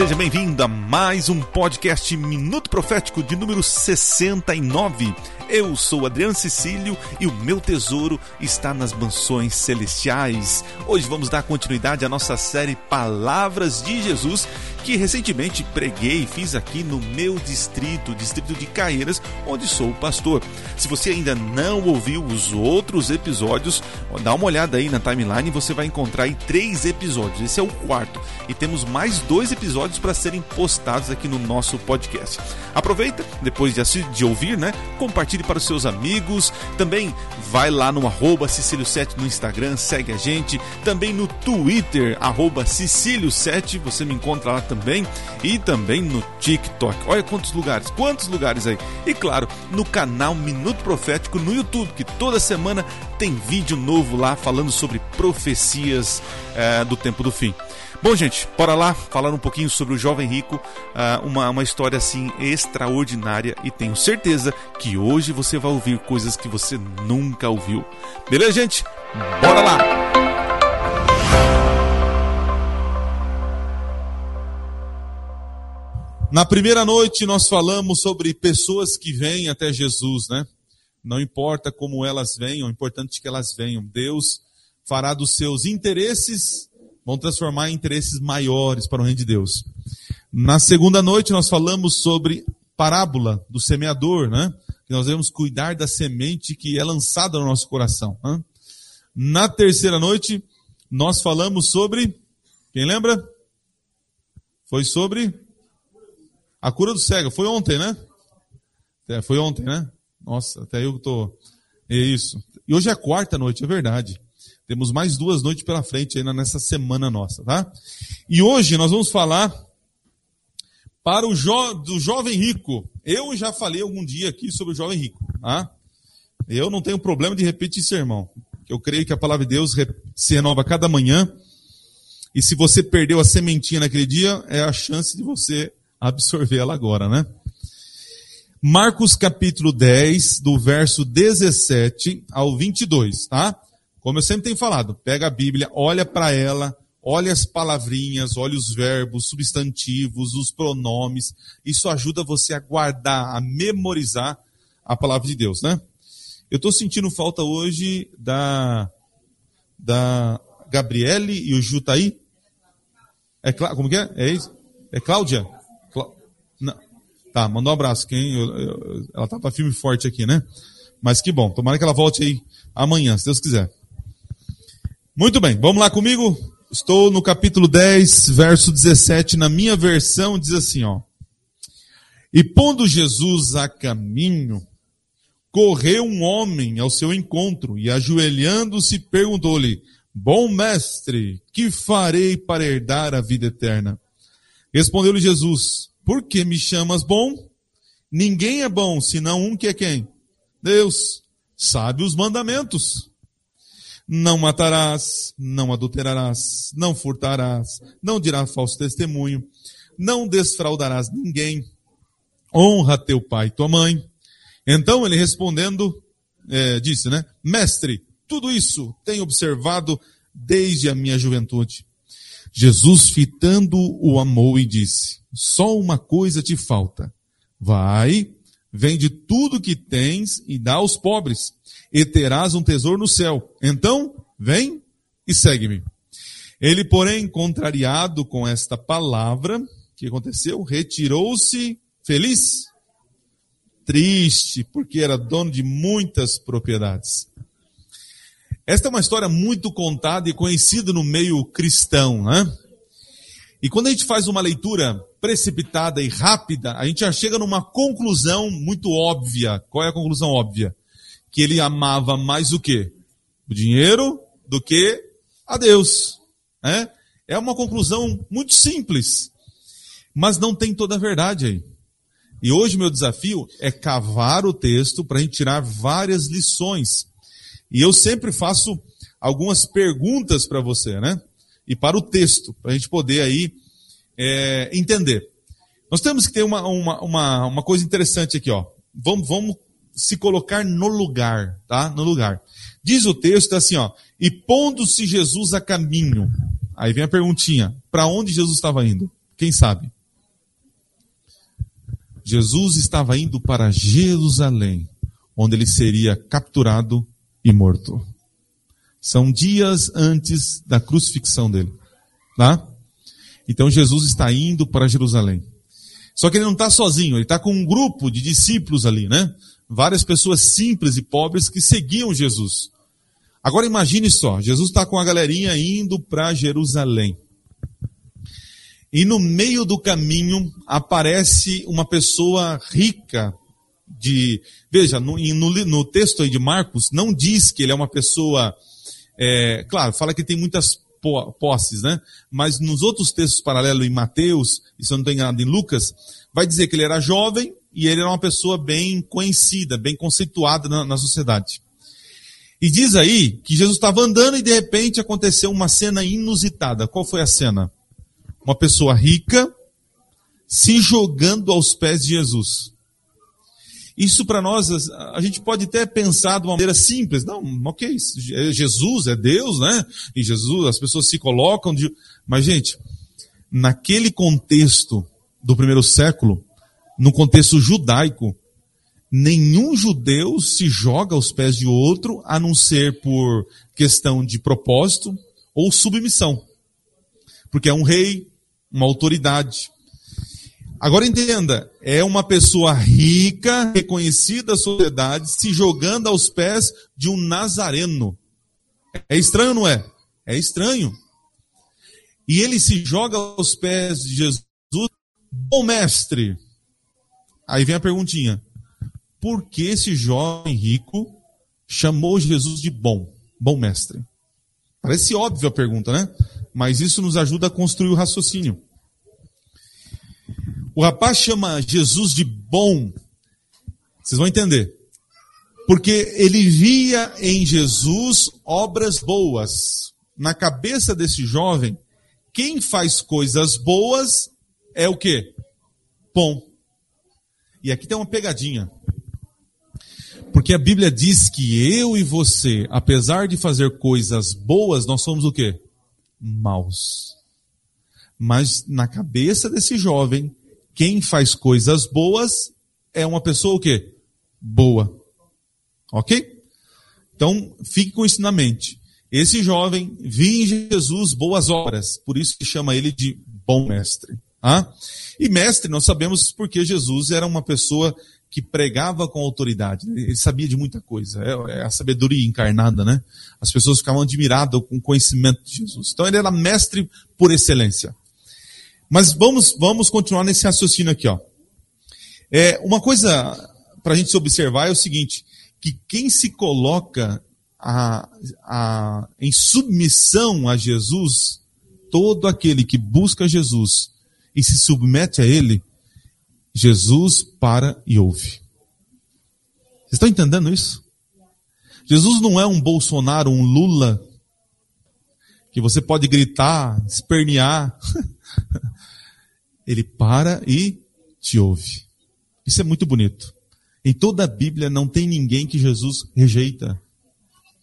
Seja bem-vindo a mais um podcast Minuto Profético de número 69. Eu sou Adriano Cecílio e o meu tesouro está nas mansões celestiais. Hoje vamos dar continuidade à nossa série Palavras de Jesus, que recentemente preguei e fiz aqui no meu distrito, distrito de Caeiras, onde sou pastor. Se você ainda não ouviu os outros episódios, dá uma olhada aí na timeline você vai encontrar aí três episódios. Esse é o quarto e temos mais dois episódios para serem postados aqui no nosso podcast. Aproveita, depois de, de ouvir, né? Compartilhe para os seus amigos. Também vai lá no arroba Cecílio7 no Instagram, segue a gente. Também no Twitter, arroba Cecílio7, você me encontra lá também. E também no TikTok. Olha quantos lugares, quantos lugares aí. E claro, no canal Minuto Profético no YouTube, que toda semana tem vídeo novo lá falando sobre profecias é, do tempo do fim. Bom, gente, bora lá falar um pouquinho sobre o jovem rico, uh, uma, uma história assim extraordinária e tenho certeza que hoje você vai ouvir coisas que você nunca ouviu. Beleza, gente? Bora lá! Na primeira noite nós falamos sobre pessoas que vêm até Jesus, né? Não importa como elas venham, é importante que elas venham. Deus fará dos seus interesses vão transformar em interesses maiores para o reino de Deus. Na segunda noite nós falamos sobre parábola do semeador, né? Que nós devemos cuidar da semente que é lançada no nosso coração. Né? Na terceira noite nós falamos sobre, quem lembra? Foi sobre a cura do cego. Foi ontem, né? É, foi ontem, né? Nossa, até eu tô. É isso. E hoje é quarta noite, é verdade. Temos mais duas noites pela frente ainda nessa semana nossa, tá? E hoje nós vamos falar para o jo do jovem rico. Eu já falei algum dia aqui sobre o jovem rico, tá? Eu não tenho problema de repetir sermão. Eu creio que a palavra de Deus se renova cada manhã. E se você perdeu a sementinha naquele dia, é a chance de você absorver ela agora, né? Marcos capítulo 10, do verso 17 ao 22, tá? Como eu sempre tenho falado, pega a Bíblia, olha para ela, olha as palavrinhas, olha os verbos, substantivos, os pronomes. Isso ajuda você a guardar, a memorizar a palavra de Deus, né? Eu estou sentindo falta hoje da da Gabriele e o Jutaí. É como que é? É isso? É Cláudia? Tá, mandou um abraço. Quem eu, eu, ela tá para filme forte aqui, né? Mas que bom. Tomara que ela volte aí amanhã, se Deus quiser. Muito bem, vamos lá comigo? Estou no capítulo 10, verso 17, na minha versão diz assim, ó. E pondo Jesus a caminho, correu um homem ao seu encontro e ajoelhando-se perguntou-lhe, Bom mestre, que farei para herdar a vida eterna? Respondeu-lhe Jesus, Por que me chamas bom? Ninguém é bom, senão um que é quem? Deus. Sabe os mandamentos não matarás, não adulterarás, não furtarás, não dirás falso testemunho, não desfraudarás ninguém, honra teu pai e tua mãe. Então ele respondendo, é, disse, né? Mestre, tudo isso tenho observado desde a minha juventude. Jesus, fitando, o amou e disse: Só uma coisa te falta. Vai, vende tudo que tens e dá aos pobres e terás um tesouro no céu. Então, vem e segue-me. Ele, porém, contrariado com esta palavra, o que aconteceu? Retirou-se feliz, triste, porque era dono de muitas propriedades. Esta é uma história muito contada e conhecida no meio cristão, né? E quando a gente faz uma leitura precipitada e rápida, a gente já chega numa conclusão muito óbvia. Qual é a conclusão óbvia? que ele amava mais o que? O dinheiro do que a Deus. É, é uma conclusão muito simples, mas não tem toda a verdade aí. E hoje meu desafio é cavar o texto para a gente tirar várias lições. E eu sempre faço algumas perguntas para você, né? E para o texto, para a gente poder aí é, entender. Nós temos que ter uma, uma, uma, uma coisa interessante aqui, ó. Vamos, vamos se colocar no lugar, tá? No lugar. Diz o texto assim, ó, e pondo-se Jesus a caminho. Aí vem a perguntinha, para onde Jesus estava indo? Quem sabe? Jesus estava indo para Jerusalém, onde ele seria capturado e morto. São dias antes da crucifixão dele. Tá? Então Jesus está indo para Jerusalém. Só que ele não está sozinho, ele está com um grupo de discípulos ali, né? Várias pessoas simples e pobres que seguiam Jesus. Agora imagine só, Jesus está com a galerinha indo para Jerusalém. E no meio do caminho aparece uma pessoa rica de. Veja, no, no, no texto aí de Marcos, não diz que ele é uma pessoa. É, claro, fala que tem muitas posses, né? Mas nos outros textos paralelos em Mateus, e se eu não estou enganado em Lucas, vai dizer que ele era jovem e ele era uma pessoa bem conhecida, bem conceituada na, na sociedade. E diz aí que Jesus estava andando e de repente aconteceu uma cena inusitada. Qual foi a cena? uma pessoa rica se jogando aos pés de Jesus. Isso para nós, a gente pode até pensar de uma maneira simples. Não, ok, Jesus é Deus, né? E Jesus, as pessoas se colocam. De... Mas, gente, naquele contexto do primeiro século, no contexto judaico, nenhum judeu se joga aos pés de outro, a não ser por questão de propósito ou submissão. Porque é um rei, uma autoridade. Agora entenda, é uma pessoa rica, reconhecida da sociedade, se jogando aos pés de um nazareno. É estranho, não é? É estranho. E ele se joga aos pés de Jesus, bom mestre. Aí vem a perguntinha: por que esse jovem rico chamou Jesus de bom, bom mestre? Parece óbvia a pergunta, né? mas isso nos ajuda a construir o raciocínio. O rapaz chama Jesus de bom, vocês vão entender, porque ele via em Jesus obras boas. Na cabeça desse jovem, quem faz coisas boas é o que? Bom. E aqui tem uma pegadinha. Porque a Bíblia diz que eu e você, apesar de fazer coisas boas, nós somos o quê? maus. Mas na cabeça desse jovem, quem faz coisas boas é uma pessoa o quê? Boa. Ok? Então, fique com isso na mente. Esse jovem via em Jesus boas obras, por isso se chama ele de bom mestre. Ah? E mestre, nós sabemos porque Jesus era uma pessoa que pregava com autoridade. Ele sabia de muita coisa. É, é, a sabedoria encarnada, né? As pessoas ficavam admiradas com o conhecimento de Jesus. Então ele era mestre por excelência. Mas vamos, vamos continuar nesse raciocínio aqui, ó. É, uma coisa para a gente observar é o seguinte, que quem se coloca a, a, em submissão a Jesus, todo aquele que busca Jesus e se submete a Ele, Jesus para e ouve. Vocês estão entendendo isso? Jesus não é um Bolsonaro, um Lula, que você pode gritar, espernear. Ele para e te ouve. Isso é muito bonito. Em toda a Bíblia não tem ninguém que Jesus rejeita.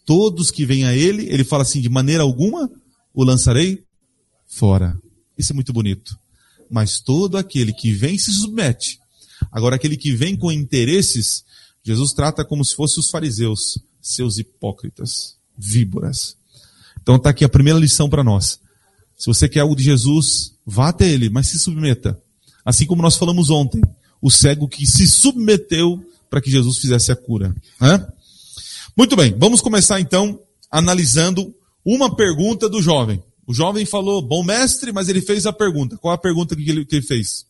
Todos que vêm a Ele, Ele fala assim: de maneira alguma o lançarei fora. Isso é muito bonito mas todo aquele que vem se submete. Agora, aquele que vem com interesses, Jesus trata como se fossem os fariseus, seus hipócritas, víboras. Então está aqui a primeira lição para nós. Se você quer algo de Jesus, vá até ele, mas se submeta. Assim como nós falamos ontem, o cego que se submeteu para que Jesus fizesse a cura. Muito bem, vamos começar então analisando uma pergunta do jovem. O jovem falou, bom mestre, mas ele fez a pergunta. Qual a pergunta que ele, que ele fez?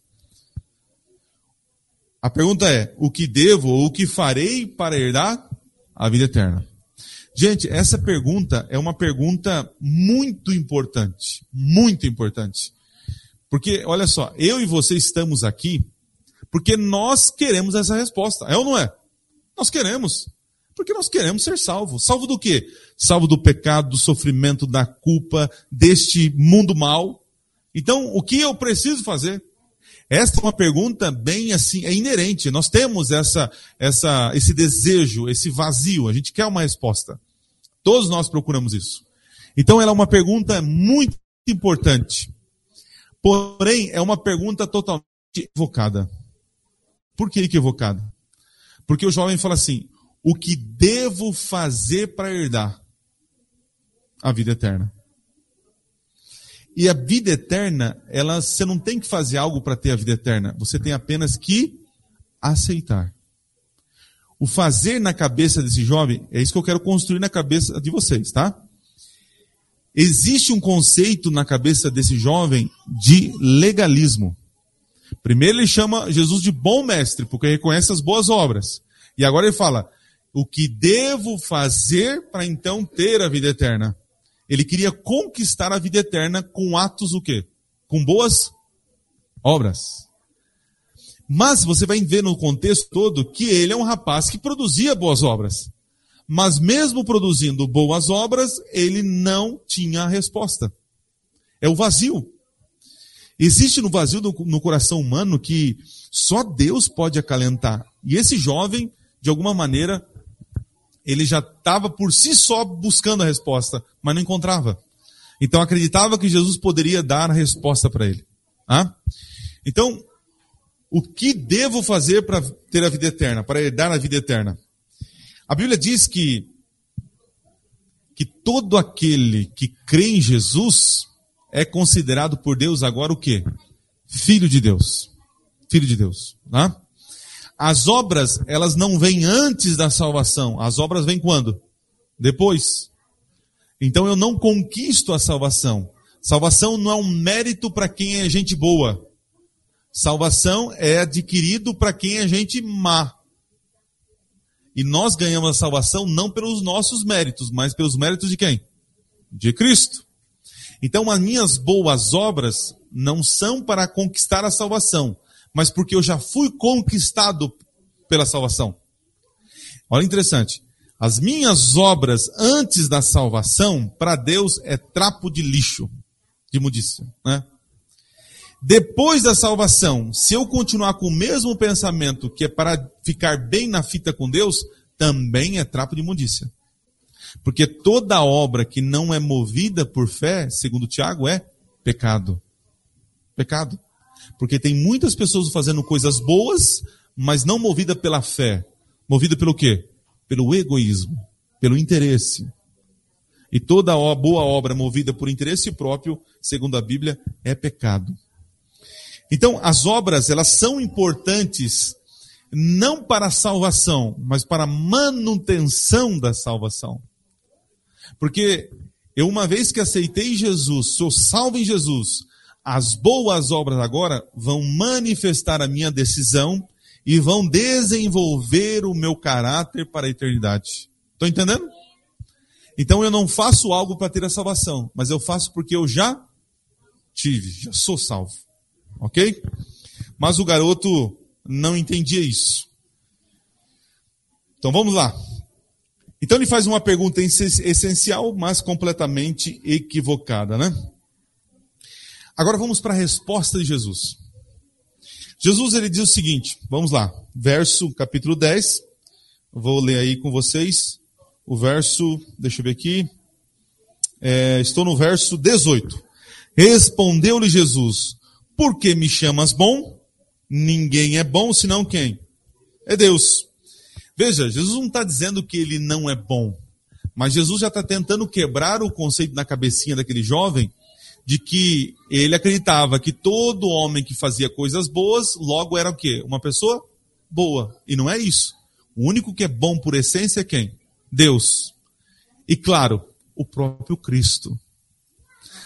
A pergunta é: o que devo ou o que farei para herdar a vida eterna? Gente, essa pergunta é uma pergunta muito importante. Muito importante. Porque, olha só, eu e você estamos aqui porque nós queremos essa resposta. É ou não é? Nós queremos. Porque nós queremos ser salvos. Salvo do quê? Salvo do pecado, do sofrimento, da culpa, deste mundo mal. Então, o que eu preciso fazer? Esta é uma pergunta bem assim, é inerente. Nós temos essa, essa, esse desejo, esse vazio. A gente quer uma resposta. Todos nós procuramos isso. Então, ela é uma pergunta muito importante. Porém, é uma pergunta totalmente equivocada. Por que equivocada? Porque o jovem fala assim: o que devo fazer para herdar a vida eterna? E a vida eterna, ela, você não tem que fazer algo para ter a vida eterna, você tem apenas que aceitar. O fazer na cabeça desse jovem, é isso que eu quero construir na cabeça de vocês, tá? Existe um conceito na cabeça desse jovem de legalismo. Primeiro ele chama Jesus de bom mestre, porque reconhece as boas obras. E agora ele fala: o que devo fazer para então ter a vida eterna? Ele queria conquistar a vida eterna com atos o quê? Com boas obras. Mas você vai ver no contexto todo que ele é um rapaz que produzia boas obras. Mas mesmo produzindo boas obras, ele não tinha a resposta. É o vazio. Existe no vazio no coração humano que só Deus pode acalentar. E esse jovem, de alguma maneira, ele já estava por si só buscando a resposta, mas não encontrava. Então acreditava que Jesus poderia dar a resposta para ele. Ah? Então, o que devo fazer para ter a vida eterna, para herdar a vida eterna? A Bíblia diz que que todo aquele que crê em Jesus é considerado por Deus agora o quê? Filho de Deus. Filho de Deus. Tá? As obras, elas não vêm antes da salvação. As obras vêm quando? Depois. Então eu não conquisto a salvação. Salvação não é um mérito para quem é gente boa. Salvação é adquirido para quem é gente má. E nós ganhamos a salvação não pelos nossos méritos, mas pelos méritos de quem? De Cristo. Então as minhas boas obras não são para conquistar a salvação, mas porque eu já fui conquistado pela salvação. Olha interessante. As minhas obras antes da salvação, para Deus, é trapo de lixo, de mudícia. Né? Depois da salvação, se eu continuar com o mesmo pensamento que é para ficar bem na fita com Deus, também é trapo de imundícia. Porque toda obra que não é movida por fé, segundo Tiago, é pecado. Pecado. Porque tem muitas pessoas fazendo coisas boas, mas não movida pela fé. Movida pelo quê? Pelo egoísmo, pelo interesse. E toda boa obra movida por interesse próprio, segundo a Bíblia, é pecado. Então, as obras, elas são importantes não para a salvação, mas para a manutenção da salvação. Porque eu, uma vez que aceitei Jesus, sou salvo em Jesus, as boas obras agora vão manifestar a minha decisão e vão desenvolver o meu caráter para a eternidade. Estão entendendo? Então eu não faço algo para ter a salvação, mas eu faço porque eu já tive, já sou salvo. Ok? Mas o garoto não entendia isso. Então vamos lá. Então ele faz uma pergunta essencial, mas completamente equivocada, né? Agora vamos para a resposta de Jesus. Jesus ele diz o seguinte, vamos lá, verso capítulo 10, vou ler aí com vocês, o verso, deixa eu ver aqui, é, estou no verso 18. Respondeu-lhe Jesus, por que me chamas bom? Ninguém é bom senão quem? É Deus. Veja, Jesus não está dizendo que ele não é bom, mas Jesus já está tentando quebrar o conceito na cabecinha daquele jovem de que ele acreditava que todo homem que fazia coisas boas, logo era o quê? Uma pessoa boa. E não é isso. O único que é bom por essência é quem? Deus. E claro, o próprio Cristo.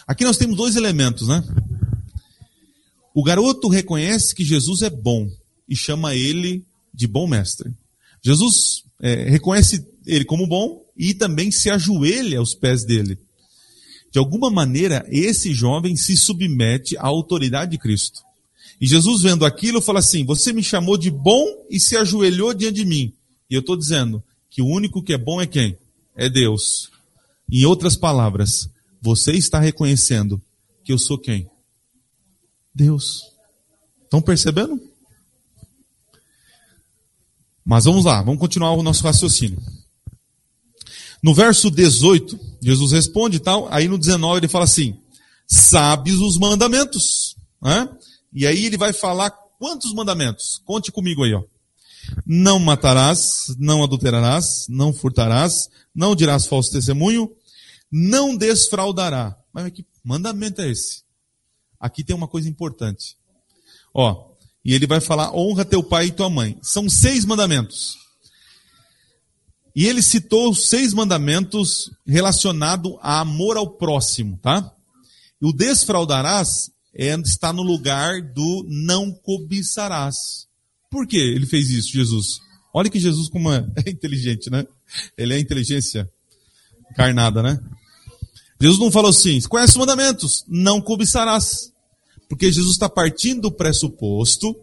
Aqui nós temos dois elementos, né? O garoto reconhece que Jesus é bom e chama ele de bom mestre. Jesus é, reconhece ele como bom e também se ajoelha aos pés dele. De alguma maneira, esse jovem se submete à autoridade de Cristo. E Jesus, vendo aquilo, fala assim: Você me chamou de bom e se ajoelhou diante de mim. E eu estou dizendo que o único que é bom é quem? É Deus. Em outras palavras, você está reconhecendo que eu sou quem? Deus. Estão percebendo? Mas vamos lá, vamos continuar o nosso raciocínio. No verso 18, Jesus responde e tal, aí no 19 ele fala assim: Sabes os mandamentos? Né? E aí ele vai falar quantos mandamentos? Conte comigo aí, ó. Não matarás, não adulterarás, não furtarás, não dirás falso testemunho, não desfraudará. Mas que mandamento é esse? Aqui tem uma coisa importante. Ó, e ele vai falar: honra teu pai e tua mãe. São seis mandamentos. E ele citou seis mandamentos relacionados a amor ao próximo, tá? E o desfraudarás é, está no lugar do não cobiçarás. Por que ele fez isso, Jesus? Olha que Jesus como é, é inteligente, né? Ele é inteligência carnada, né? Jesus não falou assim, conhece os mandamentos, não cobiçarás. Porque Jesus está partindo do pressuposto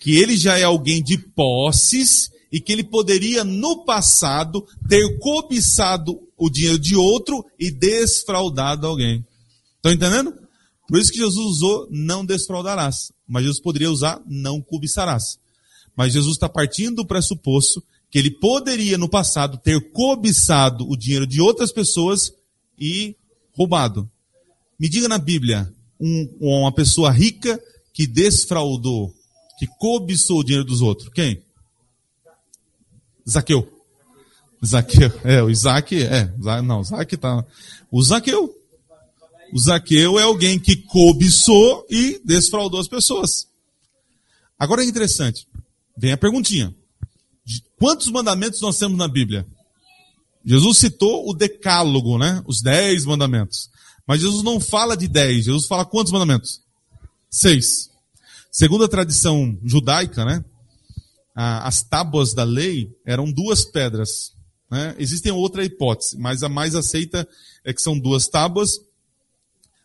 que ele já é alguém de posses e que ele poderia, no passado, ter cobiçado o dinheiro de outro e desfraudado alguém. Estão entendendo? Por isso que Jesus usou não desfraudarás. Mas Jesus poderia usar não cobiçarás. Mas Jesus está partindo do pressuposto que ele poderia, no passado, ter cobiçado o dinheiro de outras pessoas e roubado. Me diga na Bíblia, um, uma pessoa rica que desfraudou, que cobiçou o dinheiro dos outros. Quem? Zaqueu. Zaqueu. É, o Isaac, é, não, Isaac tá. O Zaqueu. O Zaqueu é alguém que cobiçou e desfraudou as pessoas. Agora é interessante. Vem a perguntinha. Quantos mandamentos nós temos na Bíblia? Jesus citou o decálogo, né? Os dez mandamentos. Mas Jesus não fala de dez. Jesus fala quantos mandamentos? Seis. Segundo a tradição judaica, né? as tábuas da lei eram duas pedras. Né? Existem outra hipótese, mas a mais aceita é que são duas tábuas.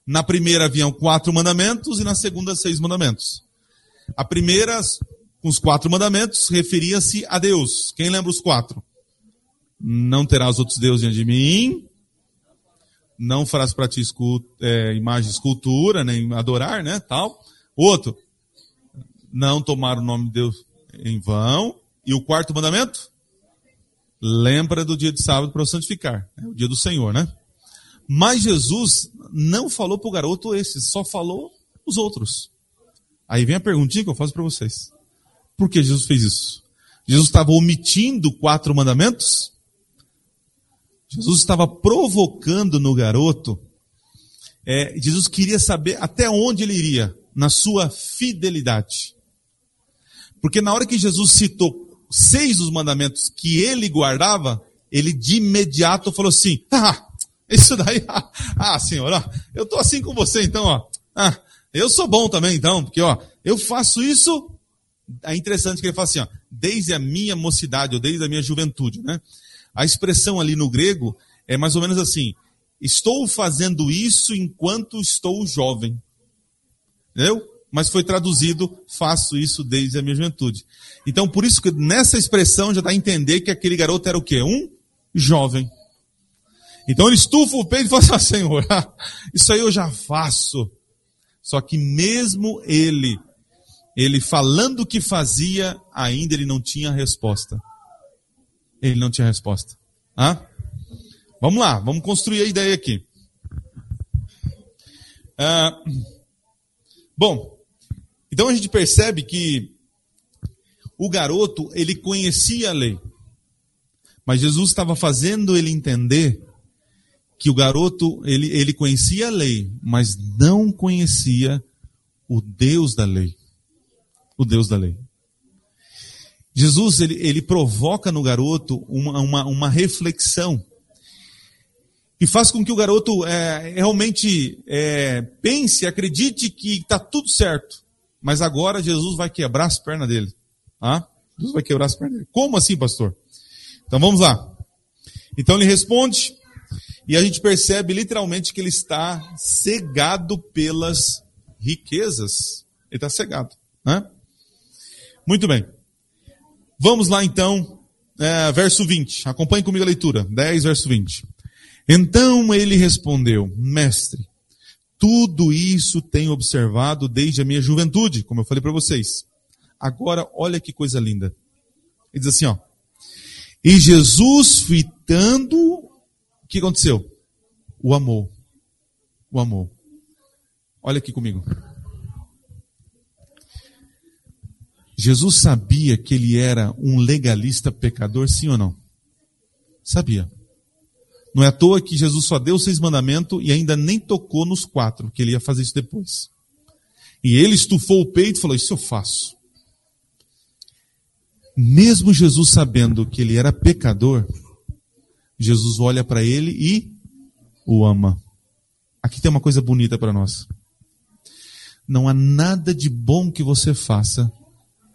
Na primeira haviam quatro mandamentos e na segunda seis mandamentos. A primeira, com os quatro mandamentos, referia-se a Deus. Quem lembra os quatro? Não terás outros deuses diante de mim. Não farás para ti escult, é, imagem escultura, nem adorar, né? Tal. Outro. Não tomar o nome de Deus em vão. E o quarto mandamento? Lembra do dia de sábado para santificar. É o dia do Senhor, né? Mas Jesus não falou para o garoto esse, só falou os outros. Aí vem a perguntinha que eu faço para vocês. Por que Jesus fez isso? Jesus estava omitindo quatro mandamentos? Jesus estava provocando no garoto. É, Jesus queria saber até onde ele iria na sua fidelidade. Porque na hora que Jesus citou seis dos mandamentos que ele guardava, ele de imediato falou assim: ah, isso daí, ah, ah senhor, eu tô assim com você então, ó. Ah, eu sou bom também então, porque ó, eu faço isso. É interessante que ele fala assim, ó, desde a minha mocidade, ou desde a minha juventude, né? A expressão ali no grego é mais ou menos assim: estou fazendo isso enquanto estou jovem. Entendeu? mas foi traduzido, faço isso desde a minha juventude. Então, por isso que nessa expressão já dá a entender que aquele garoto era o quê? Um jovem. Então ele estufa o peito e fala assim, Senhor, isso aí eu já faço. Só que mesmo ele, ele falando o que fazia, ainda ele não tinha resposta. Ele não tinha resposta. Ah? Vamos lá, vamos construir a ideia aqui. Ah, bom, então a gente percebe que o garoto, ele conhecia a lei. Mas Jesus estava fazendo ele entender que o garoto, ele, ele conhecia a lei, mas não conhecia o Deus da lei. O Deus da lei. Jesus, ele, ele provoca no garoto uma, uma, uma reflexão e faz com que o garoto é, realmente é, pense, acredite que está tudo certo. Mas agora Jesus vai quebrar as pernas dele. Ah? Jesus vai quebrar as pernas dele. Como assim, pastor? Então vamos lá. Então ele responde, e a gente percebe literalmente que ele está cegado pelas riquezas. Ele está cegado. Né? Muito bem. Vamos lá então, é, verso 20. Acompanhe comigo a leitura. 10, verso 20. Então ele respondeu, mestre, tudo isso tenho observado desde a minha juventude, como eu falei para vocês. Agora, olha que coisa linda. Ele diz assim, ó. E Jesus, fitando, o que aconteceu? O amor. O amor. Olha aqui comigo. Jesus sabia que ele era um legalista pecador, sim ou não? Sabia. Não é à toa que Jesus só deu seis mandamentos e ainda nem tocou nos quatro, que ele ia fazer isso depois. E ele estufou o peito e falou: Isso eu faço. Mesmo Jesus sabendo que ele era pecador, Jesus olha para ele e o ama. Aqui tem uma coisa bonita para nós. Não há nada de bom que você faça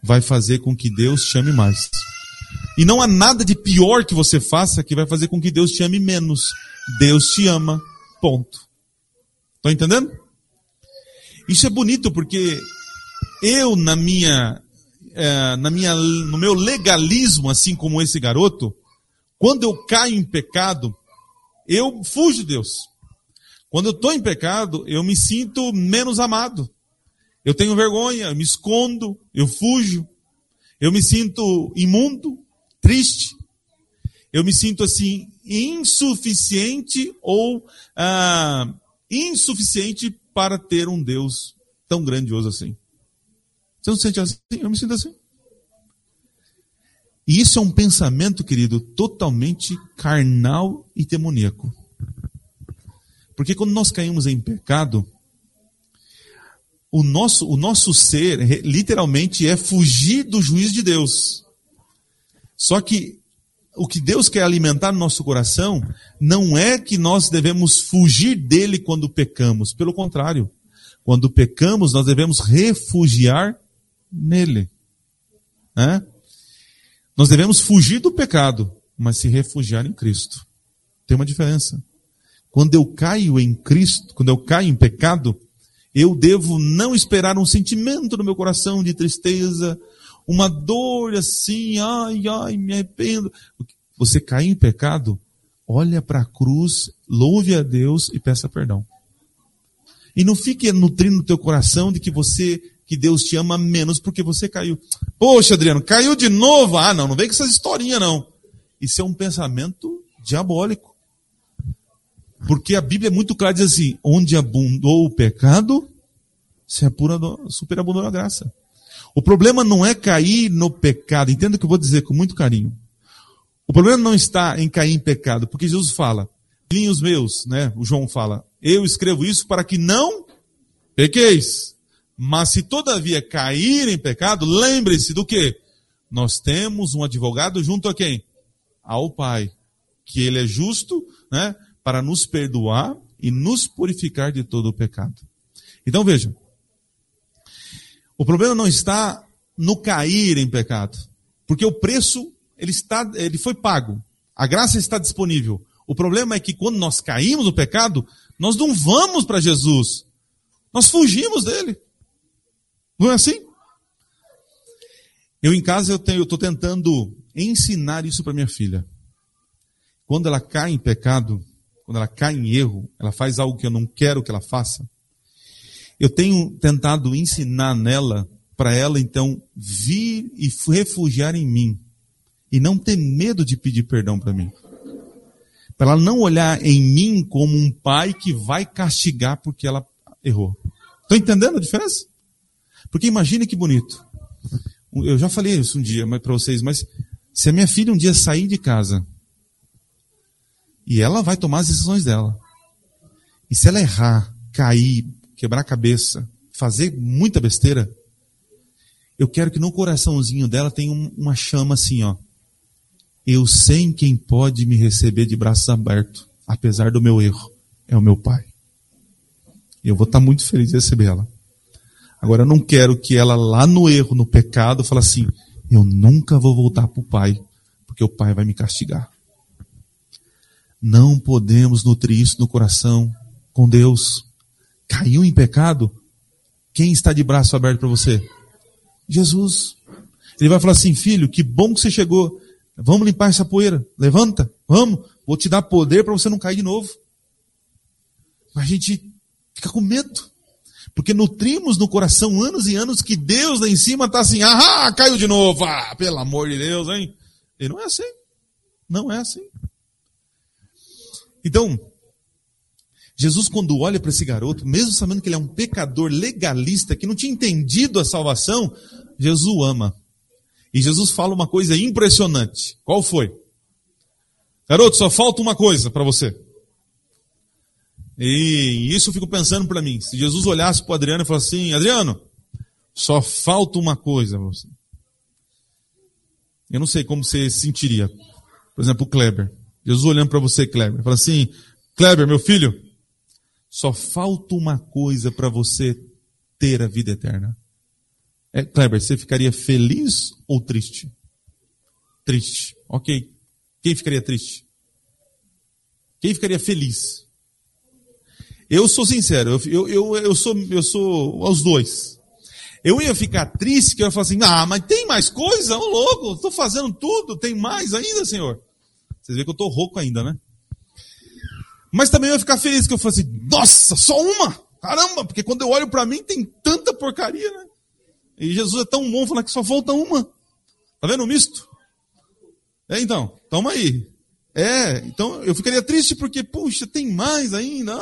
vai fazer com que Deus te ame mais. E não há nada de pior que você faça que vai fazer com que Deus te ame menos. Deus te ama. Ponto. Estão entendendo? Isso é bonito porque eu na minha, é, na minha, no meu legalismo, assim como esse garoto, quando eu caio em pecado, eu fujo de Deus. Quando eu estou em pecado, eu me sinto menos amado. Eu tenho vergonha, eu me escondo, eu fujo. Eu me sinto imundo, triste. Eu me sinto assim, insuficiente ou ah, insuficiente para ter um Deus tão grandioso assim. Você não se sente assim? Eu me sinto assim. E isso é um pensamento, querido, totalmente carnal e demoníaco. Porque quando nós caímos em pecado, o nosso, o nosso ser literalmente é fugir do juízo de Deus. Só que o que Deus quer alimentar no nosso coração não é que nós devemos fugir dele quando pecamos. Pelo contrário, quando pecamos, nós devemos refugiar nele. Né? Nós devemos fugir do pecado, mas se refugiar em Cristo. Tem uma diferença. Quando eu caio em Cristo, quando eu caio em pecado, eu devo não esperar um sentimento no meu coração de tristeza, uma dor assim, ai, ai, me arrependo. Você cai em pecado, olha para a cruz, louve a Deus e peça perdão. E não fique nutrindo no teu coração de que você, que Deus te ama menos porque você caiu. Poxa, Adriano, caiu de novo? Ah, não, não vem com essas historinhas não. Isso é um pensamento diabólico. Porque a Bíblia é muito clara, diz assim, onde abundou o pecado, se superabundou a graça. O problema não é cair no pecado, entenda o que eu vou dizer com muito carinho. O problema não está em cair em pecado, porque Jesus fala, filhinhos meus, né, o João fala, eu escrevo isso para que não pequeis. Mas se todavia cair em pecado, lembre-se do que? Nós temos um advogado junto a quem? Ao Pai. Que ele é justo, né? Para nos perdoar e nos purificar de todo o pecado. Então veja, o problema não está no cair em pecado, porque o preço ele está, ele foi pago, a graça está disponível. O problema é que quando nós caímos no pecado, nós não vamos para Jesus, nós fugimos dele. Não é assim? Eu em casa eu estou tentando ensinar isso para minha filha. Quando ela cai em pecado, quando ela cai em erro, ela faz algo que eu não quero que ela faça, eu tenho tentado ensinar nela, para ela então vir e refugiar em mim, e não ter medo de pedir perdão para mim. Para ela não olhar em mim como um pai que vai castigar porque ela errou. Estão entendendo a diferença? Porque imagine que bonito. Eu já falei isso um dia para vocês, mas se a minha filha um dia sair de casa e ela vai tomar as decisões dela. E se ela errar, cair, quebrar a cabeça, fazer muita besteira, eu quero que no coraçãozinho dela tenha uma chama assim, ó. Eu sei quem pode me receber de braços abertos, apesar do meu erro. É o meu pai. Eu vou estar muito feliz de receber ela. Agora eu não quero que ela lá no erro, no pecado, fale assim, eu nunca vou voltar para o pai, porque o pai vai me castigar. Não podemos nutrir isso no coração com Deus. Caiu em pecado? Quem está de braço aberto para você? Jesus. Ele vai falar assim: filho, que bom que você chegou. Vamos limpar essa poeira. Levanta, vamos. Vou te dar poder para você não cair de novo. Mas a gente fica com medo. Porque nutrimos no coração anos e anos que Deus lá em cima está assim, ah, caiu de novo, ah, pelo amor de Deus, hein? E não é assim. Não é assim. Então, Jesus, quando olha para esse garoto, mesmo sabendo que ele é um pecador legalista, que não tinha entendido a salvação, Jesus ama. E Jesus fala uma coisa impressionante. Qual foi? Garoto, só falta uma coisa para você. E isso eu fico pensando para mim. Se Jesus olhasse para o Adriano e falasse assim, Adriano, só falta uma coisa para você. Eu não sei como você sentiria. Por exemplo, o Kleber. Jesus olhando para você, Kleber. Fala assim, Kleber, meu filho, só falta uma coisa para você ter a vida eterna. É, Kleber, você ficaria feliz ou triste? Triste. Ok. Quem ficaria triste? Quem ficaria feliz? Eu sou sincero, eu, eu, eu, sou, eu sou aos dois. Eu ia ficar triste, que eu ia falar assim, ah, mas tem mais coisa? Ô louco, estou fazendo tudo, tem mais ainda, Senhor. Vocês veem que eu estou rouco ainda, né? Mas também eu ia ficar feliz, que eu falei assim, nossa, só uma? Caramba, porque quando eu olho para mim tem tanta porcaria, né? E Jesus é tão bom falar que só falta uma. Tá vendo o misto? É, então, toma aí. É, então eu ficaria triste porque, puxa, tem mais ainda.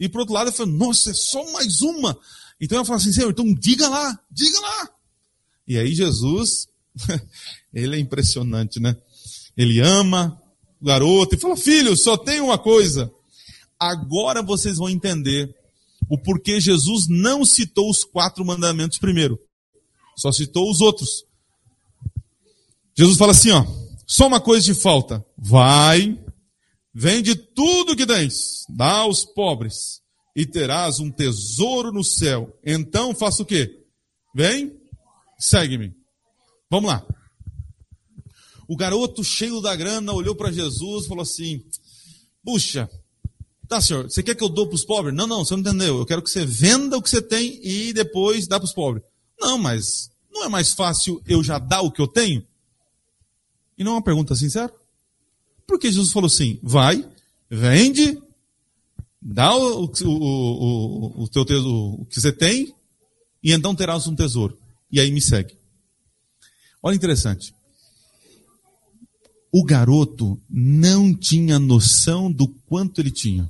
E por outro lado, eu falo, nossa, é só mais uma. Então eu falo assim, Senhor, então diga lá, diga lá. E aí Jesus, ele é impressionante, né? Ele ama o garoto e fala, filho, só tem uma coisa. Agora vocês vão entender o porquê Jesus não citou os quatro mandamentos primeiro. Só citou os outros. Jesus fala assim, ó, só uma coisa de falta. Vai, vende tudo que tens, dá aos pobres, e terás um tesouro no céu. Então faça o quê? Vem, segue-me. Vamos lá. O garoto cheio da grana olhou para Jesus e falou assim: Puxa, Tá, senhor, você quer que eu dou para os pobres? Não, não, você não entendeu. Eu quero que você venda o que você tem e depois dá para os pobres. Não, mas não é mais fácil eu já dar o que eu tenho? E não é uma pergunta sincera? Porque Jesus falou assim: vai, vende, dá o, o, o, o, teu tesouro, o que você tem, e então terás um tesouro. E aí me segue. Olha interessante o garoto não tinha noção do quanto ele tinha.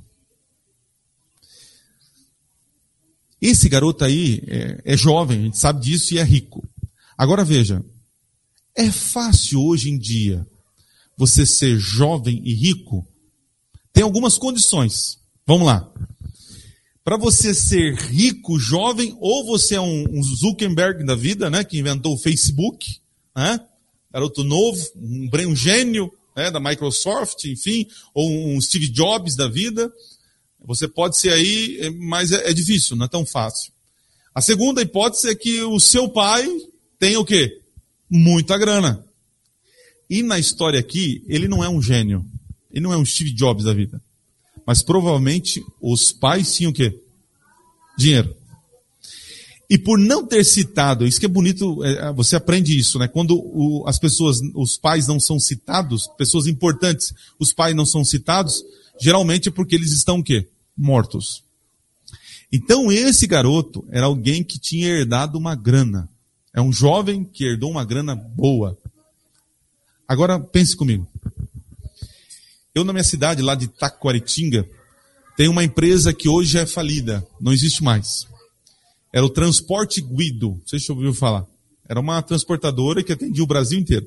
Esse garoto aí é, é, jovem, a gente sabe disso e é rico. Agora veja, é fácil hoje em dia você ser jovem e rico? Tem algumas condições. Vamos lá. Para você ser rico, jovem, ou você é um, um Zuckerberg da vida, né, que inventou o Facebook, né? Garoto novo, um, um gênio né, da Microsoft, enfim, ou um Steve Jobs da vida. Você pode ser aí, é, mas é, é difícil, não é tão fácil. A segunda hipótese é que o seu pai tem o quê? Muita grana. E na história aqui, ele não é um gênio. Ele não é um Steve Jobs da vida. Mas provavelmente os pais tinham o quê? Dinheiro. E por não ter citado, isso que é bonito, é, é, você aprende isso, né? Quando o, as pessoas, os pais não são citados, pessoas importantes, os pais não são citados, geralmente é porque eles estão o quê? Mortos. Então esse garoto era alguém que tinha herdado uma grana. É um jovem que herdou uma grana boa. Agora pense comigo. Eu na minha cidade, lá de Taquaritinga, tem uma empresa que hoje é falida, não existe mais era o Transporte Guido. Não sei se você ouviu falar. Era uma transportadora que atendia o Brasil inteiro.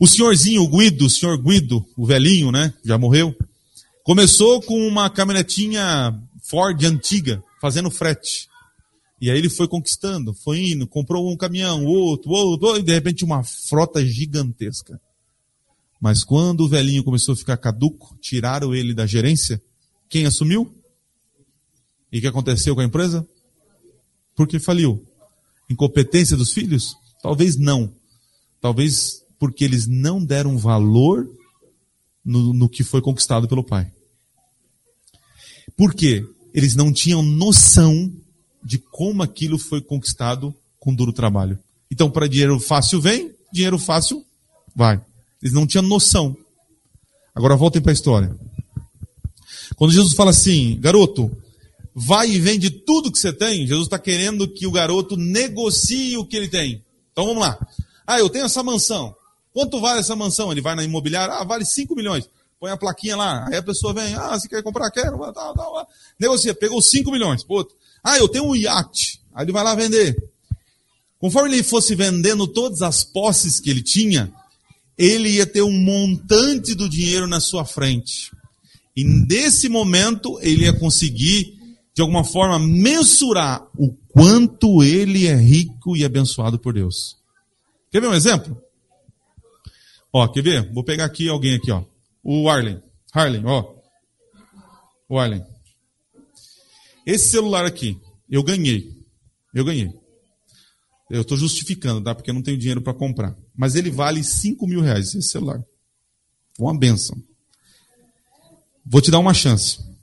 O senhorzinho, Guido, o senhor Guido, o velhinho, né? Já morreu. Começou com uma caminhonetinha Ford antiga, fazendo frete. E aí ele foi conquistando, foi indo, comprou um caminhão, outro, outro, e de repente uma frota gigantesca. Mas quando o velhinho começou a ficar caduco, tiraram ele da gerência, quem assumiu? E o que aconteceu com a empresa? Porque faliu. Incompetência dos filhos? Talvez não. Talvez porque eles não deram valor no, no que foi conquistado pelo pai. Por quê? Eles não tinham noção de como aquilo foi conquistado com duro trabalho. Então, para dinheiro fácil vem, dinheiro fácil vai. Eles não tinham noção. Agora voltem para a história. Quando Jesus fala assim, garoto, vai e vende tudo que você tem, Jesus está querendo que o garoto negocie o que ele tem. Então vamos lá. Ah, eu tenho essa mansão. Quanto vale essa mansão? Ele vai na imobiliária, ah, vale 5 milhões. Põe a plaquinha lá. Aí a pessoa vem, ah, você quer comprar? Quero. Tal, tal, tal. Negocia, pegou 5 milhões. Pô, ah, eu tenho um iate. Aí ele vai lá vender. Conforme ele fosse vendendo todas as posses que ele tinha, ele ia ter um montante do dinheiro na sua frente. E nesse momento ele ia conseguir, de alguma forma, mensurar o quanto ele é rico e abençoado por Deus. Quer ver um exemplo? Ó, quer ver? Vou pegar aqui alguém aqui, ó. O Arlen. Harlem, ó. O Arlen. Esse celular aqui, eu ganhei. Eu ganhei. Eu estou justificando, tá? Porque eu não tenho dinheiro para comprar. Mas ele vale 5 mil reais, esse celular. Uma benção. Vou te dar uma chance.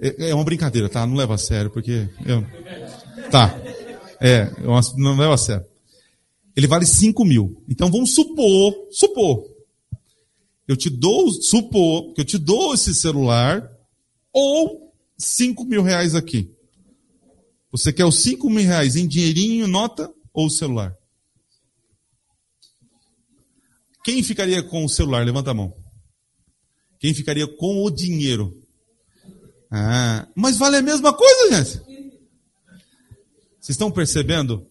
É, é uma brincadeira, tá? Não leva a sério, porque. Eu... Tá. É, não leva a sério. Ele vale 5 mil. Então vamos supor, supor. Eu te dou, supor que eu te dou esse celular ou 5 mil reais aqui. Você quer os 5 mil reais em dinheirinho, nota ou celular? Quem ficaria com o celular? Levanta a mão. Quem ficaria com o dinheiro? Ah, mas vale a mesma coisa, gente. Vocês estão percebendo?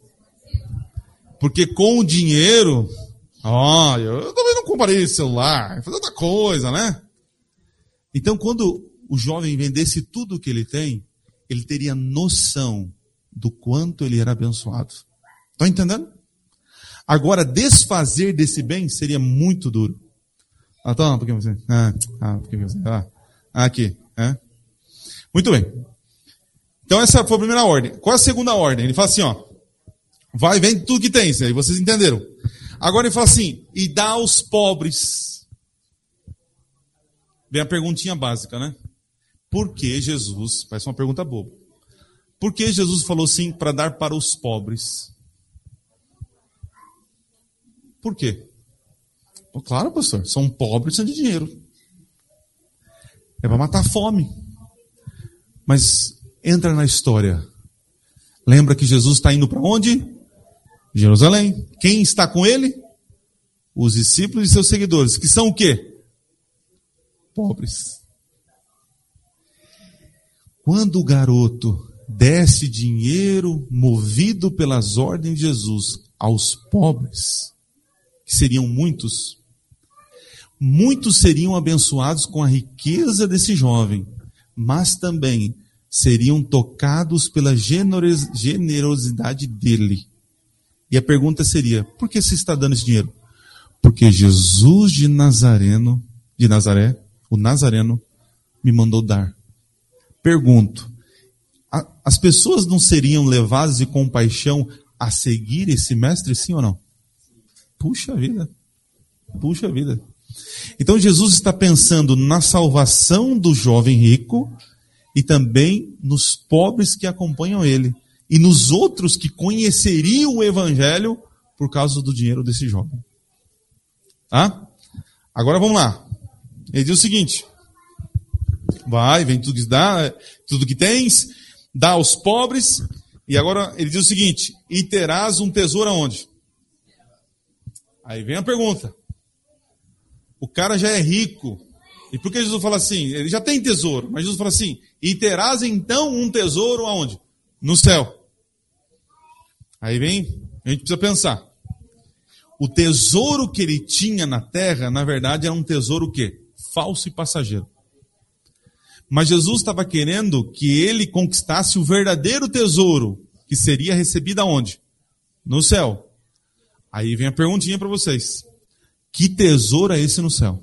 Porque com o dinheiro, ó, eu também não comprei celular, fazer outra coisa, né? Então, quando o jovem vendesse tudo o que ele tem, ele teria noção do quanto ele era abençoado. Estão entendendo? Agora, desfazer desse bem seria muito duro. Ah, toma, porque você. Ah, ah, porque você. Ah, aqui. É? Muito bem. Então, essa foi a primeira ordem. Qual é a segunda ordem? Ele fala assim: ó. Vai, vende tudo que tem. Aí vocês entenderam. Agora ele fala assim: e dá aos pobres. Vem a perguntinha básica, né? Por que Jesus, parece uma pergunta boba. Por que Jesus falou sim para dar para os pobres? Por quê? claro, pastor, são pobres e de dinheiro. É para matar a fome. Mas entra na história. Lembra que Jesus está indo para onde? Jerusalém. Quem está com ele? Os discípulos e seus seguidores, que são o quê? Pobres. Quando o garoto desse dinheiro movido pelas ordens de Jesus aos pobres, que seriam muitos, muitos seriam abençoados com a riqueza desse jovem, mas também seriam tocados pela generosidade dele. E a pergunta seria: por que você está dando esse dinheiro? Porque Jesus de Nazareno, de Nazaré, o Nazareno, me mandou dar. Pergunto: as pessoas não seriam levadas de compaixão a seguir esse mestre, sim ou não? Puxa vida. Puxa vida. Então Jesus está pensando na salvação do jovem rico e também nos pobres que acompanham ele e nos outros que conheceriam o evangelho por causa do dinheiro desse jovem. Tá? Agora vamos lá. Ele diz o seguinte: Vai, vem tudo que dá, tudo que tens, dá aos pobres. E agora ele diz o seguinte: e terás um tesouro aonde? Aí vem a pergunta. O cara já é rico. E por que Jesus fala assim? Ele já tem tesouro, mas Jesus fala assim: e terás então um tesouro aonde? No céu. Aí vem, a gente precisa pensar. O tesouro que ele tinha na terra, na verdade, era um tesouro o quê? Falso e passageiro. Mas Jesus estava querendo que ele conquistasse o verdadeiro tesouro, que seria recebido aonde? No céu. Aí vem a perguntinha para vocês. Que tesouro é esse no céu?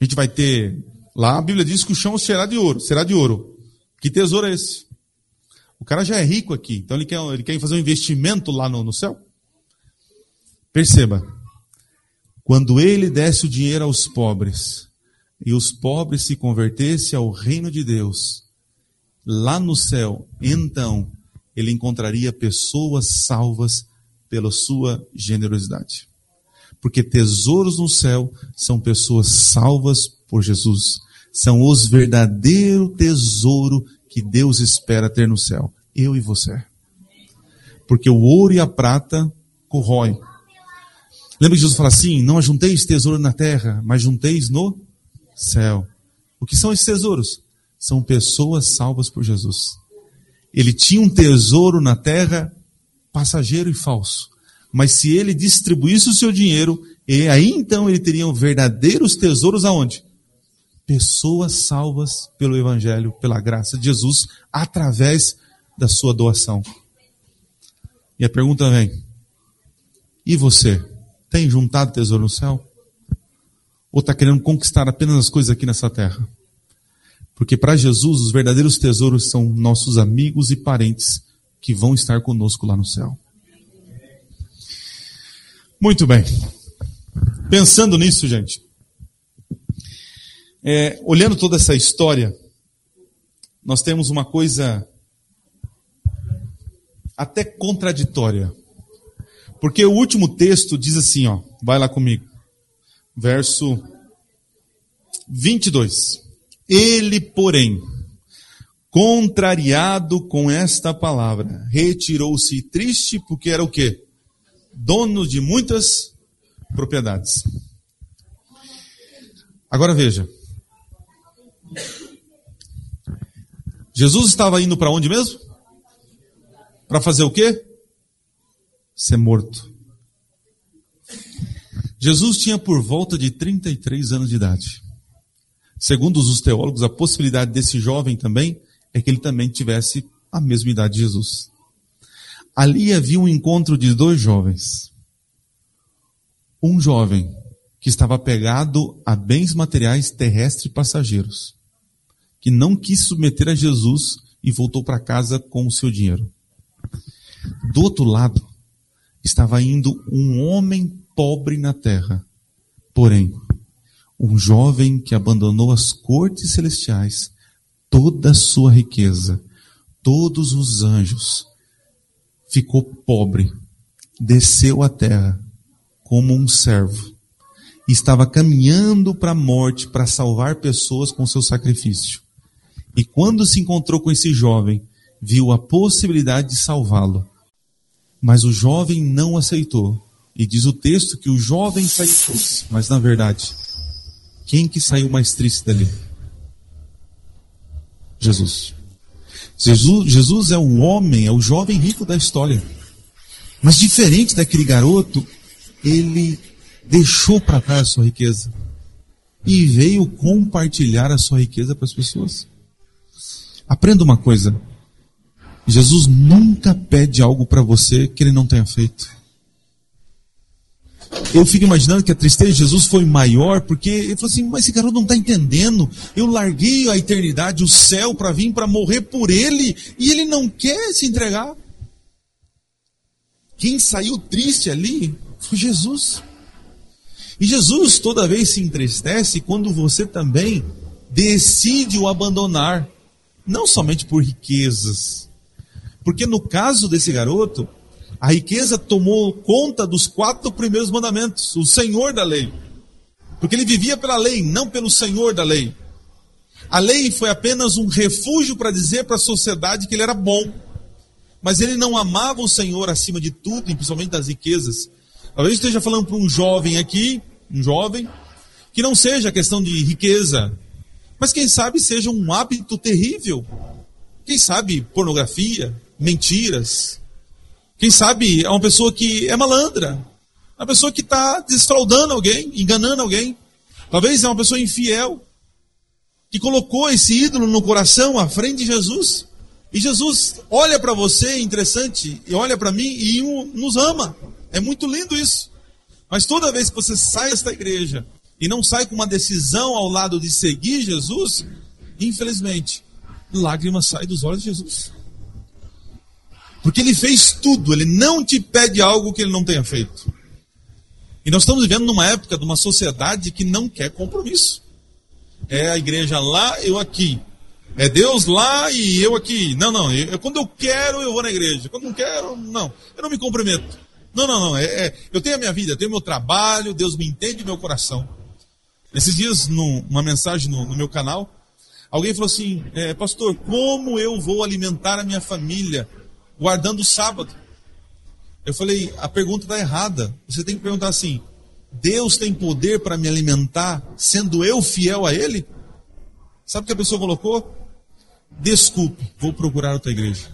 A gente vai ter. Lá a Bíblia diz que o chão será de ouro. Será de ouro. Que tesouro é esse? O cara já é rico aqui, então ele quer, ele quer fazer um investimento lá no, no céu? Perceba. Quando ele desse o dinheiro aos pobres, e os pobres se convertessem ao reino de Deus, lá no céu, então ele encontraria pessoas salvas pela sua generosidade. Porque tesouros no céu são pessoas salvas por Jesus. São os verdadeiro tesouro que Deus espera ter no céu. Eu e você. Porque o ouro e a prata corroem. Lembra que Jesus fala assim: Não ajunteis tesouro na terra, mas junteis no céu. O que são esses tesouros? São pessoas salvas por Jesus. Ele tinha um tesouro na terra, passageiro e falso. Mas se ele distribuísse o seu dinheiro, e aí então ele teria verdadeiros tesouros aonde? Pessoas salvas pelo Evangelho, pela graça de Jesus, através da sua doação. E a pergunta vem: e você? Tem juntado tesouro no céu? Ou está querendo conquistar apenas as coisas aqui nessa terra? Porque para Jesus, os verdadeiros tesouros são nossos amigos e parentes que vão estar conosco lá no céu. Muito bem. Pensando nisso, gente, é, olhando toda essa história, nós temos uma coisa até contraditória. Porque o último texto diz assim, ó, vai lá comigo. Verso 22. Ele, porém, contrariado com esta palavra, retirou-se triste porque era o quê? Dono de muitas propriedades. Agora veja. Jesus estava indo para onde mesmo? Para fazer o quê? Ser morto. Jesus tinha por volta de 33 anos de idade. Segundo os teólogos, a possibilidade desse jovem também é que ele também tivesse a mesma idade de Jesus. Ali havia um encontro de dois jovens. Um jovem que estava pegado a bens materiais terrestres e passageiros, que não quis submeter a Jesus e voltou para casa com o seu dinheiro. Do outro lado, estava indo um homem pobre na terra, porém um jovem que abandonou as cortes celestiais, toda a sua riqueza, todos os anjos, ficou pobre, desceu à terra como um servo, e estava caminhando para a morte para salvar pessoas com seu sacrifício. E quando se encontrou com esse jovem, viu a possibilidade de salvá-lo. Mas o jovem não aceitou. E diz o texto que o jovem saiu triste, mas na verdade quem que saiu mais triste dali? Jesus. Jesus, Jesus é o homem, é o jovem rico da história. Mas diferente daquele garoto, ele deixou para trás a sua riqueza e veio compartilhar a sua riqueza para as pessoas. Aprenda uma coisa: Jesus nunca pede algo para você que ele não tenha feito eu fico imaginando que a tristeza de Jesus foi maior, porque ele falou assim: mas esse garoto não está entendendo. Eu larguei a eternidade, o céu, para vir para morrer por ele, e ele não quer se entregar. Quem saiu triste ali foi Jesus. E Jesus toda vez se entristece quando você também decide o abandonar, não somente por riquezas. Porque no caso desse garoto, a riqueza tomou conta dos quatro primeiros mandamentos, o Senhor da lei. Porque ele vivia pela lei, não pelo Senhor da lei. A lei foi apenas um refúgio para dizer para a sociedade que ele era bom. Mas ele não amava o Senhor acima de tudo, principalmente das riquezas. Talvez esteja falando para um jovem aqui, um jovem, que não seja questão de riqueza, mas quem sabe seja um hábito terrível. Quem sabe pornografia, mentiras, quem sabe é uma pessoa que é malandra, uma pessoa que está desfraudando alguém, enganando alguém. Talvez é uma pessoa infiel, que colocou esse ídolo no coração à frente de Jesus. E Jesus olha para você, interessante, e olha para mim e nos ama. É muito lindo isso. Mas toda vez que você sai desta igreja e não sai com uma decisão ao lado de seguir Jesus, infelizmente, lágrimas saem dos olhos de Jesus. Porque ele fez tudo, ele não te pede algo que ele não tenha feito. E nós estamos vivendo numa época de uma sociedade que não quer compromisso. É a igreja lá, eu aqui. É Deus lá e eu aqui. Não, não. Eu, quando eu quero, eu vou na igreja. Quando não quero, não. Eu não me comprometo. Não, não, não. É, é, eu tenho a minha vida, eu tenho meu trabalho, Deus me entende meu coração. Esses dias, numa mensagem no, no meu canal, alguém falou assim: é, Pastor, como eu vou alimentar a minha família guardando o sábado. Eu falei, a pergunta está errada. Você tem que perguntar assim: Deus tem poder para me alimentar sendo eu fiel a Ele? Sabe o que a pessoa colocou? desculpe, vou procurar outra igreja.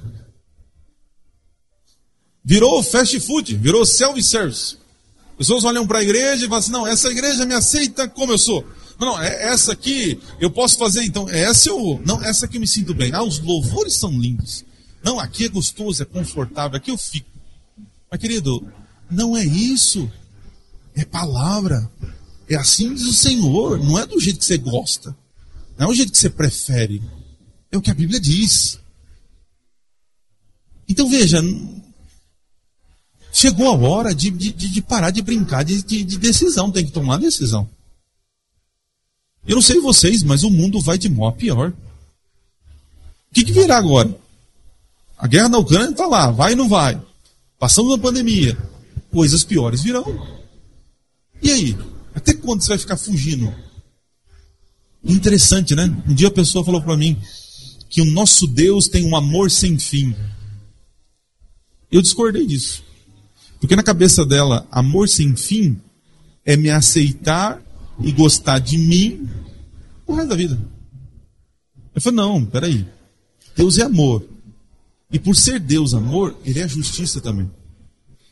Virou fast food, virou self-service. Pessoas olham para a igreja e falam assim: não, essa igreja me aceita como eu sou. Não, é essa aqui eu posso fazer, então, essa eu. Não, essa aqui eu me sinto bem. Ah, os louvores são lindos. Não, aqui é gostoso, é confortável, aqui eu fico. Mas, querido, não é isso. É palavra. É assim diz o Senhor. Não é do jeito que você gosta. Não é o jeito que você prefere. É o que a Bíblia diz. Então veja, chegou a hora de, de, de parar de brincar de, de, de decisão. Tem que tomar decisão. Eu não sei vocês, mas o mundo vai de mal a pior. O que, que virá agora? A guerra na Ucrânia está lá, vai e não vai. Passamos uma pandemia. Coisas piores virão. E aí? Até quando você vai ficar fugindo? Interessante, né? Um dia a pessoa falou para mim que o nosso Deus tem um amor sem fim. Eu discordei disso. Porque na cabeça dela, amor sem fim é me aceitar e gostar de mim o resto da vida. Eu falei, não, peraí. Deus é amor. E por ser Deus amor, ele é justiça também.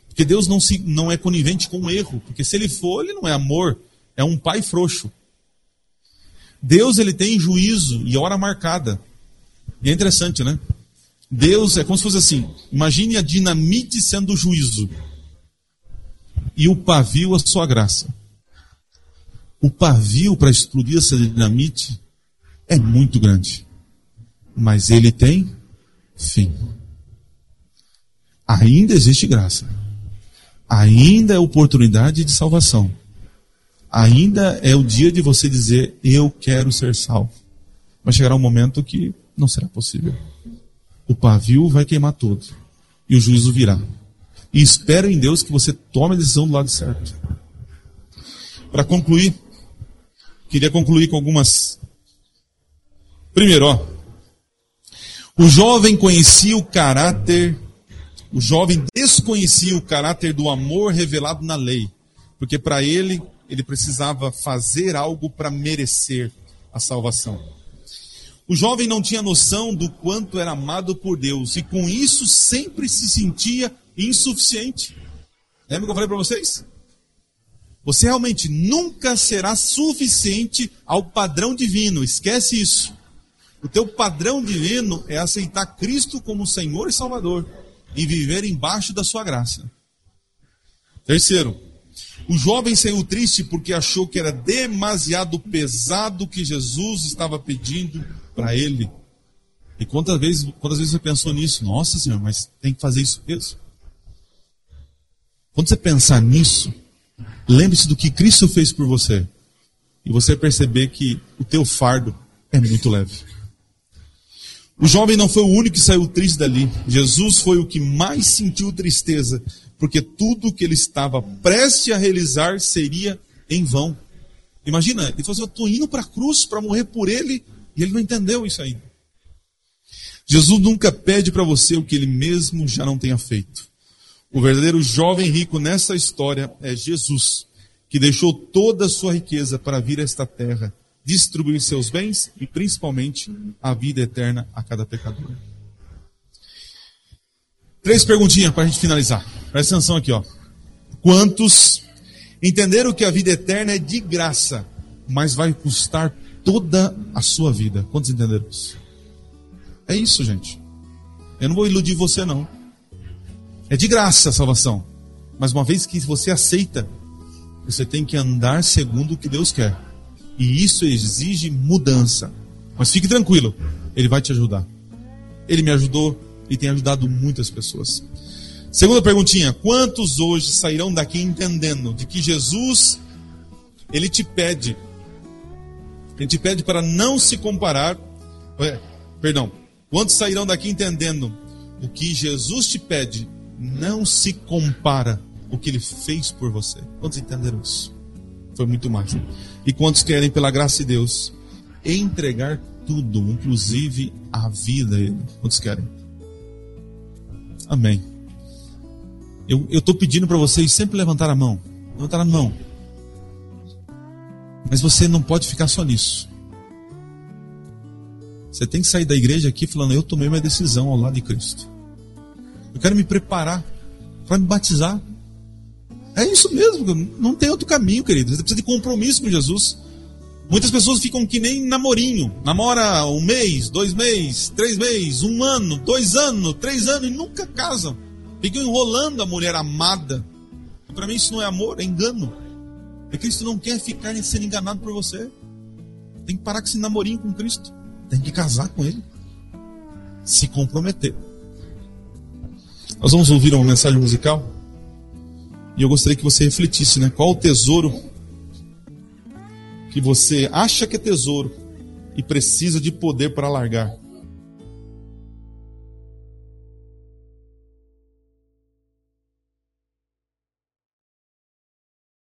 Porque Deus não, se, não é conivente com o erro. Porque se ele for, ele não é amor. É um pai frouxo. Deus ele tem juízo e hora marcada. E é interessante, né? Deus é como se fosse assim: imagine a dinamite sendo o juízo e o pavio a sua graça. O pavio para explodir essa dinamite é muito grande, mas ele tem fim. Ainda existe graça, ainda é oportunidade de salvação, ainda é o dia de você dizer: Eu quero ser salvo. Mas chegará um momento que não será possível. O pavio vai queimar todo e o juízo virá. E espero em Deus que você tome a decisão do lado certo. Para concluir, Queria concluir com algumas. Primeiro, ó. O jovem conhecia o caráter, o jovem desconhecia o caráter do amor revelado na lei, porque para ele ele precisava fazer algo para merecer a salvação. O jovem não tinha noção do quanto era amado por Deus e com isso sempre se sentia insuficiente. Lembra que eu falei para vocês? Você realmente nunca será suficiente ao padrão divino. Esquece isso. O teu padrão divino é aceitar Cristo como Senhor e Salvador e viver embaixo da sua graça. Terceiro, o jovem saiu triste porque achou que era demasiado pesado o que Jesus estava pedindo para ele. E quantas vezes, quantas vezes você pensou nisso? Nossa Senhor, mas tem que fazer isso mesmo? Quando você pensar nisso, Lembre-se do que Cristo fez por você. E você perceber que o teu fardo é muito leve. O jovem não foi o único que saiu triste dali. Jesus foi o que mais sentiu tristeza, porque tudo que ele estava prestes a realizar seria em vão. Imagina, ele falou assim, eu estou indo para a cruz para morrer por ele, e ele não entendeu isso ainda. Jesus nunca pede para você o que ele mesmo já não tenha feito. O verdadeiro jovem rico nessa história é Jesus, que deixou toda a sua riqueza para vir a esta terra, distribuir seus bens e principalmente a vida eterna a cada pecador. Três perguntinhas para a gente finalizar. Presta atenção aqui, ó. Quantos entenderam que a vida eterna é de graça, mas vai custar toda a sua vida? Quantos entenderam isso? É isso, gente. Eu não vou iludir você, não. É de graça a salvação. Mas uma vez que você aceita, você tem que andar segundo o que Deus quer. E isso exige mudança. Mas fique tranquilo, Ele vai te ajudar. Ele me ajudou e tem ajudado muitas pessoas. Segunda perguntinha: quantos hoje sairão daqui entendendo de que Jesus, Ele te pede, Ele te pede para não se comparar, é, perdão, quantos sairão daqui entendendo o que Jesus te pede não se compara o que ele fez por você. Quantos entenderam isso? Foi muito mais. E quantos querem, pela graça de Deus, entregar tudo, inclusive a vida? Quantos querem? Amém. Eu estou pedindo para vocês sempre levantar a mão. Levantar a mão. Mas você não pode ficar só nisso. Você tem que sair da igreja aqui falando: Eu tomei minha decisão ao lado de Cristo. Eu quero me preparar para me batizar. É isso mesmo, não tem outro caminho, querido. Você precisa de compromisso com Jesus. Muitas pessoas ficam que nem namorinho. Namora um mês, dois meses, três meses, um ano, dois anos, três anos e nunca casam. Ficam enrolando a mulher amada. Para mim isso não é amor, é engano. É Cristo não quer ficar sendo enganado por você. Tem que parar com esse namorinho com Cristo. Tem que casar com Ele. Se comprometer. Nós vamos ouvir uma mensagem musical. E eu gostaria que você refletisse, né? Qual o tesouro que você acha que é tesouro e precisa de poder para largar?